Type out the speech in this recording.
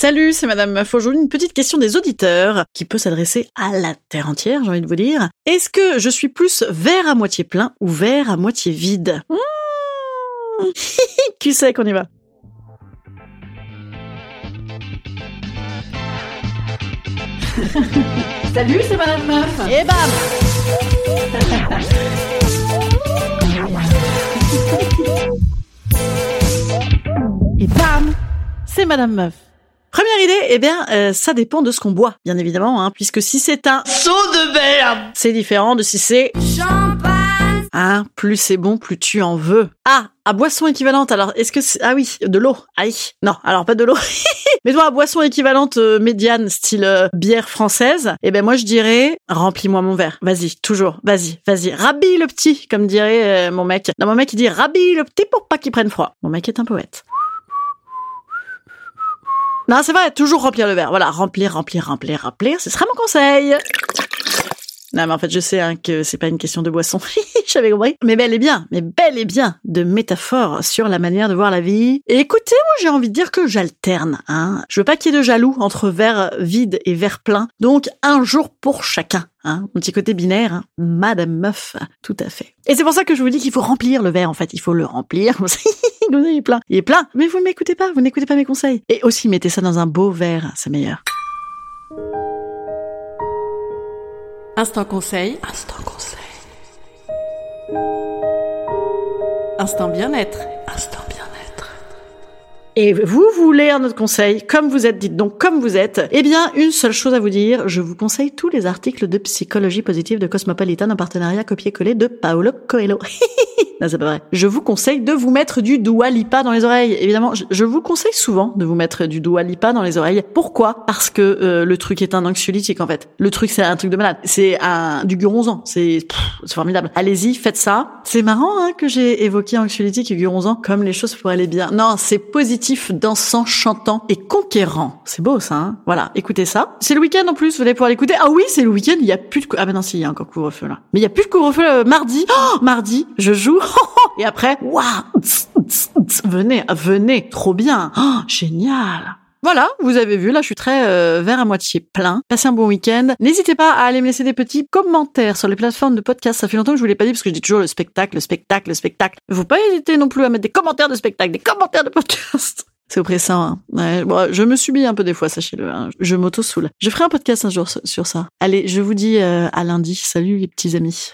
Salut, c'est Madame Meuf. Aujourd'hui, une petite question des auditeurs qui peut s'adresser à la terre entière, j'ai envie de vous dire. Est-ce que je suis plus verre à moitié plein ou verre à moitié vide? Mmh. Qui sait qu'on y va? Salut, c'est Madame Meuf. Et bam Et bam C'est Madame Meuf. Première idée, eh bien, euh, ça dépend de ce qu'on boit, bien évidemment, hein, puisque si c'est un Saut de merde. c'est différent de si c'est Champagne hein, plus c'est bon, plus tu en veux. Ah, à boisson équivalente, alors est-ce que c'est... Ah oui, de l'eau. Aïe. Non, alors pas de l'eau. Mais toi, à boisson équivalente euh, médiane, style euh, bière française, eh ben moi je dirais, remplis-moi mon verre. Vas-y, toujours, vas-y, vas-y. Rabille le petit, comme dirait euh, mon mec. Non, mon mec il dit rabille le petit pour pas qu'il prenne froid. Mon mec est un poète. Non, c'est vrai, toujours remplir le verre. Voilà, remplir, remplir, remplir, remplir. Ce sera mon conseil. Non, mais en fait, je sais hein, que c'est pas une question de boisson. J'avais compris. Mais bel et bien, mais bel et bien de métaphores sur la manière de voir la vie. Et écoutez, moi, j'ai envie de dire que j'alterne. Hein. Je veux pas qu'il y ait de jaloux entre verre vide et verre plein. Donc, un jour pour chacun. Hein. Mon petit côté binaire, hein. Madame Meuf, tout à fait. Et c'est pour ça que je vous dis qu'il faut remplir le verre, en fait. Il faut le remplir. Il est plein. Il est plein. Mais vous ne m'écoutez pas. Vous n'écoutez pas mes conseils. Et aussi, mettez ça dans un beau verre. C'est meilleur. Instant conseil. Instant conseil. Instant bien-être. Instant bien-être. Et vous voulez un autre conseil, comme vous êtes, dites donc comme vous êtes, eh bien, une seule chose à vous dire, je vous conseille tous les articles de psychologie positive de Cosmopolitan en partenariat copié-collé de Paolo Coelho. non, c'est pas vrai. Je vous conseille de vous mettre du Dua Lipa dans les oreilles. Évidemment, je, vous conseille souvent de vous mettre du Dua Lipa dans les oreilles. Pourquoi? Parce que euh, le truc est un anxiolytique en fait. Le truc c'est un truc de malade. C'est un du guronzan. C'est formidable. Allez-y, faites ça. C'est marrant hein, que j'ai évoqué anxiolytique et guronzan comme les choses pourraient aller bien. Non, c'est positif, dansant, chantant et conquérant. C'est beau ça. Hein voilà, écoutez ça. C'est le week-end en plus. Vous allez pouvoir l'écouter. Ah oui, c'est le week-end. Il y a plus de ah ben non, si, il y a encore couvre-feu là. Mais il y a plus de couvre-feu euh, mardi. Oh, mardi, je joue. Et après, waouh, venez, venez, trop bien. Oh, génial. Voilà, vous avez vu, là je suis très euh, vert à moitié plein. Passez un bon week-end. N'hésitez pas à aller me laisser des petits commentaires sur les plateformes de podcast. Ça fait longtemps que je vous l'ai pas dit parce que je dis toujours le spectacle, le spectacle, le spectacle. Faut pas hésiter non plus à mettre des commentaires de spectacle, des commentaires de podcast. C'est oppressant. Hein. Je me subis un peu des fois, sachez-le. hein. Je m'auto-soule. Je ferai un podcast un jour sur sur ça. Allez, je vous dis euh, à lundi. Salut les petits amis.